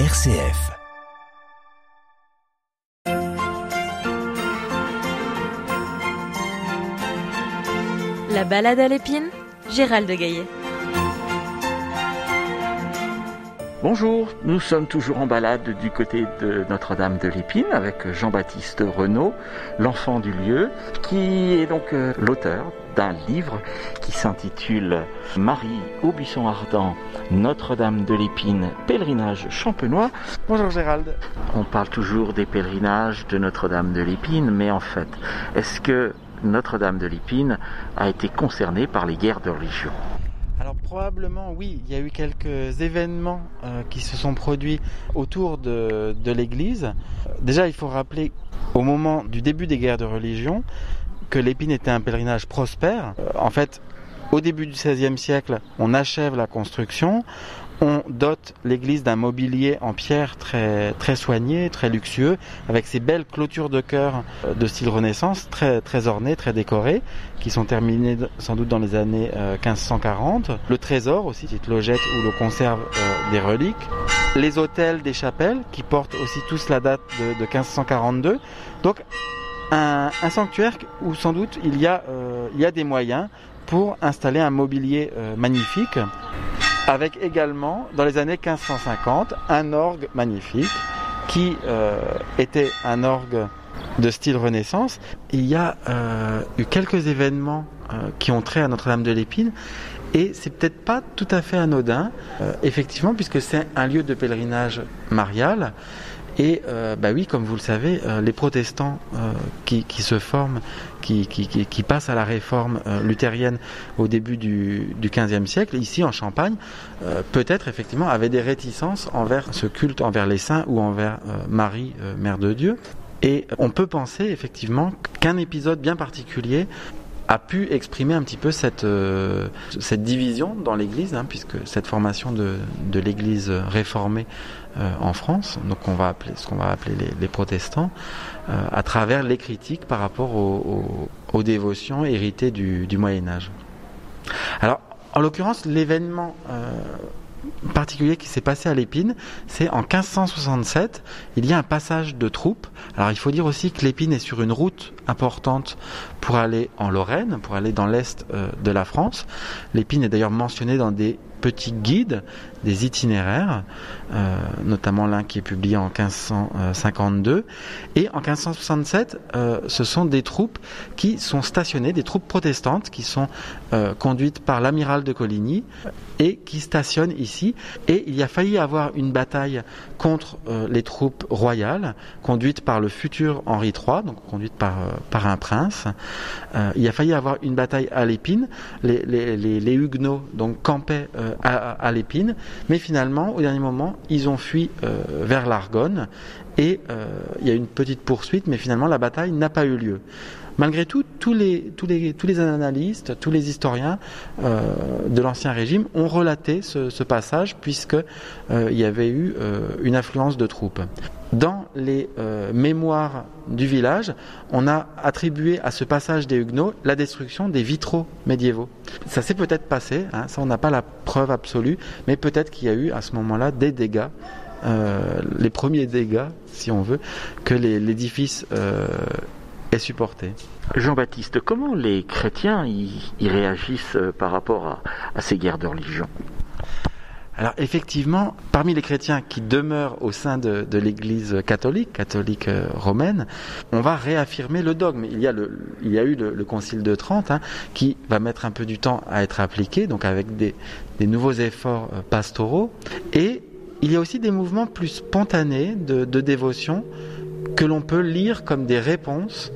RCF. La balade à l'épine, Gérald de Gaillet. Bonjour, nous sommes toujours en balade du côté de Notre-Dame de l'Épine avec Jean-Baptiste Renaud, l'enfant du lieu, qui est donc euh, l'auteur d'un livre qui s'intitule Marie au buisson ardent, Notre-Dame de l'Épine, pèlerinage champenois. Bonjour Gérald. On parle toujours des pèlerinages de Notre-Dame de l'Épine, mais en fait, est-ce que Notre-Dame de l'Épine a été concernée par les guerres de religion probablement oui, il y a eu quelques événements euh, qui se sont produits autour de, l'église. Déjà il faut rappeler au moment du début des guerres de religion que l'épine était un pèlerinage prospère. Euh, en fait, au début du XVIe siècle, on achève la construction, on dote l'église d'un mobilier en pierre très, soigné, très luxueux, avec ces belles clôtures de chœur euh, de style Renaissance, très, très ornées, très décorées, qui sont terminées sans doute dans les années 1540. Euh, Le trésor aussi, petite logette où l'on conserve euh, des reliques. Les hôtels des chapelles, qui portent aussi tous la date de, de 1542. Donc, un, sanctuaire où sans doute il y a, des moyens pour installer un mobilier magnifique avec également, dans les années 1550, un orgue magnifique qui euh, était un orgue de style Renaissance. Il y a euh, eu quelques événements euh, qui ont trait à Notre-Dame de l'Épine et c'est peut-être pas tout à fait anodin, effectivement, puisque c'est un lieu de pèlerinage marial. Et euh, bah oui, comme vous le savez, euh, les protestants euh, qui, qui, se forment, qui, qui, qui, passent à la réforme euh, luthérienne au début du, du 15e siècle, ici en Champagne, euh, peut-être effectivement avaient des réticences envers ce culte, envers les saints ou envers euh, Marie, Mère de Dieu. Et on peut penser effectivement qu'un épisode bien particulier a pu exprimer un petit peu cette, euh, division dans l'Église, hein, puisque cette formation de, l'Église réformée euh, en France, ce qu'on va appeler les, protestants, euh, à travers les critiques par rapport aux, dévotions héritées du, du, Moyen Âge. Alors, en l'occurrence, l'événement particulier qui s'est passé à l'Épine, c'est en 1567, il y a un passage de troupes. Alors il faut dire aussi que l'Épine est sur une route importante pour aller en Lorraine, pour aller dans l'est euh, de la France. L'Épine est d'ailleurs mentionnée dans des petits guides, des itinéraires, euh, notamment l'un qui est publié en 1552. Et en 1567, euh, ce sont des troupes qui sont stationnées, des troupes protestantes qui sont euh, conduites par l'amiral de Coligny et qui stationnent ici. Et il y a failli avoir une bataille contre les troupes royales, conduites par le futur Henri III, donc conduite par, un prince. il a failli avoir une bataille à l'épine. Les, Huguenots donc campaient à l'épine, mais finalement, au dernier moment, ils ont fui vers l'Argonne et il y a une petite poursuite, mais finalement la bataille n'a pas eu lieu. Malgré tout, tous les, analystes, tous les historiens euh, de l'Ancien Régime ont relaté ce, passage puisque euh, y avait eu euh, une affluence de troupes. Dans les mémoires du village, on a attribué à ce passage des Huguenots la destruction des vitraux médiévaux. Ça s'est peut-être passé, hein, ça on n'a pas la preuve absolue, mais peut-être qu'il y a eu à ce moment-là des dégâts les premiers dégâts, si on veut, que l'édifice Jean-Baptiste, comment les chrétiens y, réagissent par rapport à, à, ces guerres de religion alors effectivement, parmi les chrétiens qui demeurent au sein de, de l'Église catholique, catholique euh, romaine, on va réaffirmer le dogme. Il y a, le, il y a eu le, le Concile de Trente hein, qui va mettre un peu du temps à être appliqué, donc avec des, des nouveaux efforts euh, pastoraux. Et il y a aussi des mouvements plus spontanés de, de dévotion que l'on peut lire comme des réponses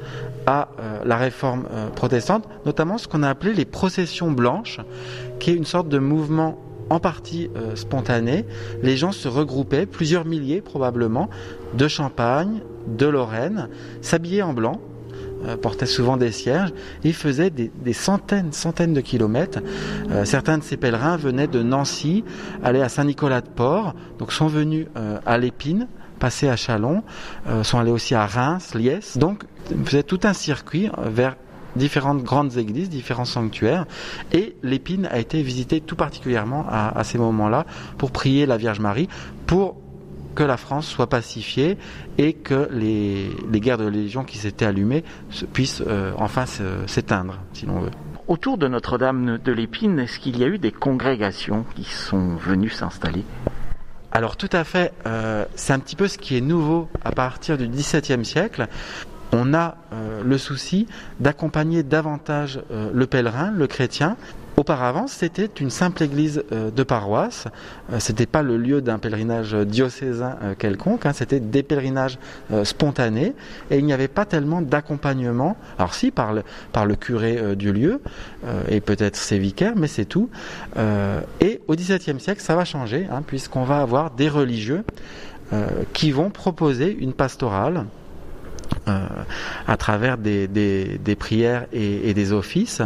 à euh, la réforme euh, protestante, notamment ce qu'on a appelé les processions blanches, qui est une sorte de mouvement en partie euh, spontané. Les gens se regroupaient, plusieurs milliers probablement, de Champagne, de Lorraine, s'habillaient en blanc, portaient souvent des cierges et faisaient des, centaines, centaines de kilomètres. Certains de ces pèlerins venaient de Nancy, allaient à Saint-Nicolas-de-Port, donc sont venus à l'Épine, passés à Chalon, euh, sont allés aussi à Reims, Liesse. Donc, faisaient tout un circuit vers différentes grandes églises, différents sanctuaires, et l'épine a été visitée tout particulièrement à, ces moments-là pour prier la Vierge Marie, pour que la France soit pacifiée et que les, guerres de religion qui s'étaient allumées puissent enfin s'éteindre, si l'on veut. Autour de Notre-Dame de l'Épine, est-ce qu'il y a eu des congrégations qui sont venues s'installer? Alors tout à fait, euh, c'est un petit peu ce qui est nouveau à partir du XVIIe siècle. On a euh, le souci d'accompagner davantage euh, le pèlerin, le chrétien, Auparavant, c'était une simple église euh, de paroisse. Euh, c'était pas le lieu d'un pèlerinage diocésain euh, quelconque. Hein. C'était des pèlerinages spontanés et il n'y avait pas tellement d'accompagnement. Alors si par le, curé du lieu et peut-être ses vicaires, mais c'est tout. et au XVIIe siècle, ça va changer hein, puisqu'on va avoir des religieux qui vont proposer une pastorale euh, à travers des, prières et, des offices,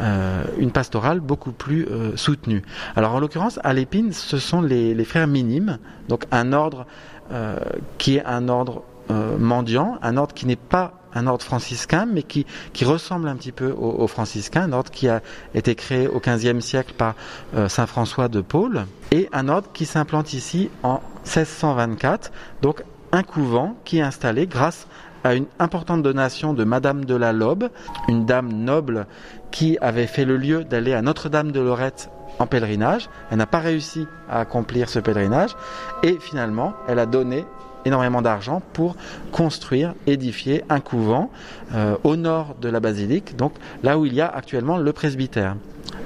euh, une pastorale beaucoup plus euh, soutenue. Alors en l'occurrence, à l'épine, ce sont les, frères minimes, donc un ordre qui est un ordre mendiant, un ordre qui n'est pas un ordre franciscain, mais qui, ressemble un petit peu au, franciscain, un ordre qui a été créé au XVe siècle par Saint François de Paul, et un ordre qui s'implante ici en 1624, donc un couvent qui est installé grâce à une importante donation de Madame de la Lobe, une dame noble qui avait fait le lieu d'aller à Notre-Dame de Lorette en pèlerinage. Elle n'a pas réussi à accomplir ce pèlerinage et finalement elle a donné énormément d'argent pour construire, édifier un couvent euh, au nord de la basilique, donc là où il y a actuellement le presbytère.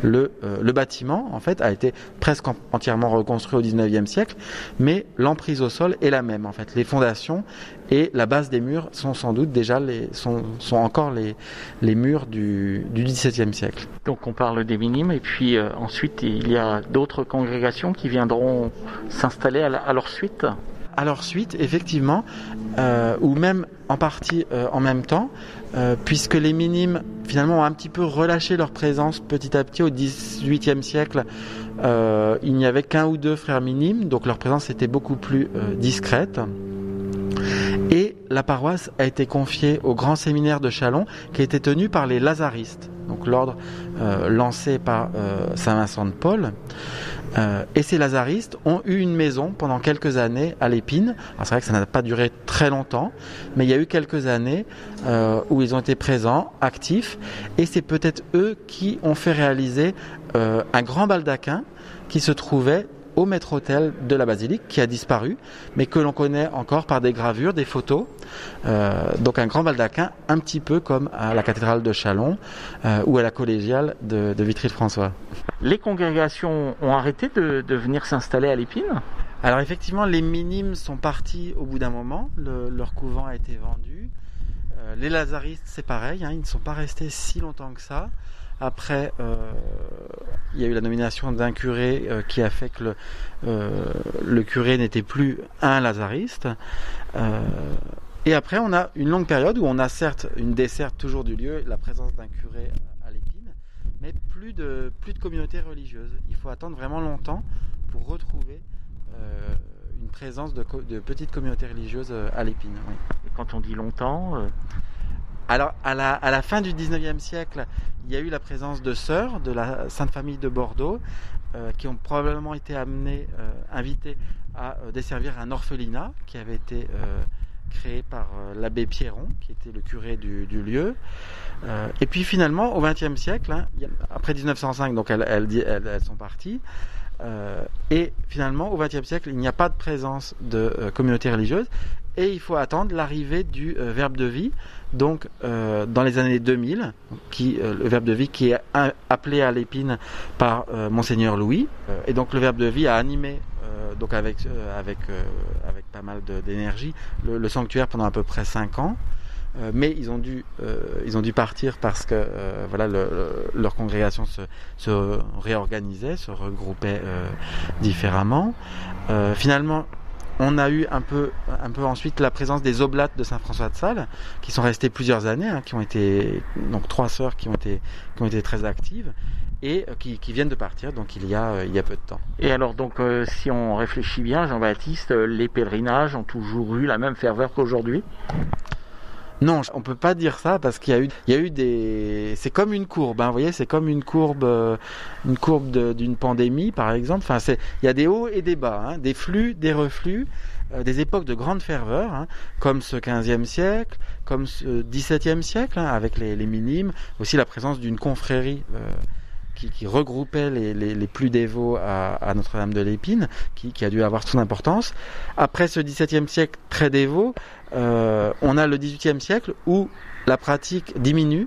Le, euh, le, bâtiment, en fait, a été presque entièrement reconstruit au 19e siècle, mais l'emprise au sol est la même, en fait. Les fondations et la base des murs sont sans doute déjà les, sont, sont encore les, les murs du, du 17e siècle. Donc on parle des minimes, et puis euh, ensuite il y a d'autres congrégations qui viendront s'installer à leur suite à leur suite, effectivement, euh, ou même en partie euh, en même temps, euh, puisque les minimes finalement ont un petit peu relâché leur présence petit à petit au XVIIIe siècle. il n'y avait qu'un ou deux frères minimes, donc leur présence était beaucoup plus discrète. Et la paroisse a été confiée au grand séminaire de Chalon, qui été tenu par les Lazaristes, donc l'ordre lancé par Saint Vincent de Paul. Euh, et ces lazaristes ont eu une maison pendant quelques années à l'épine. c'est vrai que ça n'a pas duré très longtemps, mais il y a eu quelques années euh, où ils ont été présents, actifs, et c'est peut-être eux qui ont fait réaliser euh, un grand baldaquin qui se trouvait au maître-autel de la basilique qui a disparu, mais que l'on connaît encore par des gravures, des photos. donc un grand baldaquin, un petit peu comme à la cathédrale de Chalon ou à la collégiale de, de Vitry-le-François les congrégations ont arrêté de, venir s'installer à l'épine? Alors effectivement, les minimes sont partis au bout d'un moment, leur couvent a été vendu. Euh, les lazaristes, c'est pareil, hein, ils ne sont pas restés si longtemps que ça. Après, euh, il y a eu la nomination d'un curé euh, qui a fait que le, curé n'était plus un lazariste. et après, on a une longue période où on a certes une desserte toujours du lieu, la présence d'un curé mais plus de, plus de communautés religieuses. Il faut attendre vraiment longtemps pour retrouver euh, une présence de, petites communautés religieuses euh, à l'épine. Et quand on dit longtemps euh, Alors, à la, fin du 19e siècle, il y a eu la présence de sœurs de la Sainte Famille de Bordeaux qui ont probablement été amenées, invitées à desservir un orphelinat qui avait été créé par l'abbé Pierron, qui était le curé du, lieu. Euh, et puis finalement, au XXe siècle, hein, après 1905, donc elles, elles, sont parties. Euh, et finalement, au XXe siècle, il n'y a pas de présence de euh, communauté religieuse et il faut attendre l'arrivée du Verbe de vie. Donc, dans les années 2000, qui, le Verbe de vie qui est appelé à l'épine par Monseigneur Louis. et donc, le Verbe de vie a animé donc avec avec pas mal d'énergie le, sanctuaire pendant à peu près 5 ans. Euh, mais ils ont dû euh, ils ont dû partir parce que euh, voilà leur congrégation se, se, réorganisait, se regroupait différemment. finalement, on a eu un peu, un peu ensuite la présence des oblates de Saint François de Sales, qui sont restées plusieurs années, hein, qui ont été donc trois sœurs qui ont été, qui ont été très actives et qui, qui, viennent de partir, donc il y a, il y a peu de temps. Et alors donc, si on réfléchit bien, Jean-Baptiste, les pèlerinages ont toujours eu la même ferveur qu'aujourd'hui? Non, on peut pas dire ça parce qu'il y a eu, il y a eu des, c'est comme une courbe, hein, vous voyez, c'est comme une courbe, euh, une courbe d'une pandémie par exemple. Enfin, c'est, il y a des hauts et des bas, hein, des flux, des reflux, euh, des époques de grande ferveur, hein, comme ce 15e siècle, comme ce 17e siècle, hein, avec les, les, minimes, aussi la présence d'une confrérie. Euh, qui, regroupait les, plus dévots à, Notre-Dame de l'Épine, qui, a dû avoir son importance. Après ce XVIIe siècle très dévot, euh, on a le XVIIIe siècle où la pratique diminue,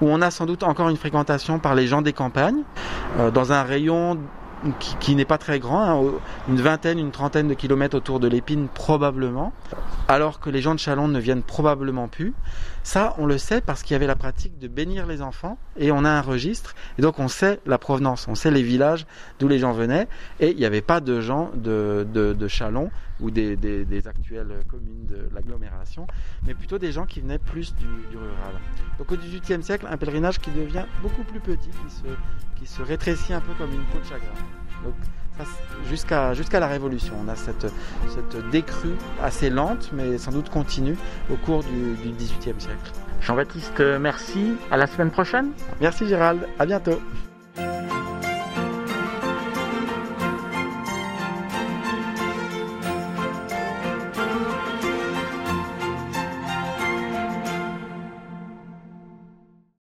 où on a sans doute encore une fréquentation par les gens des campagnes, euh, dans un rayon qui, qui n'est pas très grand, hein, une vingtaine, une trentaine de kilomètres autour de l'épine probablement, alors que les gens de Chalon ne viennent probablement plus. Ça, on le sait parce qu'il y avait la pratique de bénir les enfants et on a un registre et donc on sait la provenance, on sait les villages d'où les gens venaient et il n'y avait pas de gens de, de, Chalon ou des, des, actuelles communes de l'agglomération, mais plutôt des gens qui venaient plus du, rural. Donc au XVIIIe siècle, un pèlerinage qui devient beaucoup plus petit, qui se, qui se rétrécit un peu comme une peau de chagrin. Jusqu'à la Révolution, on a cette, cette décrue assez lente, mais sans doute continue au cours du, du XVIIIe siècle. Jean-Baptiste, merci. À la semaine prochaine. Merci Gérald. À bientôt.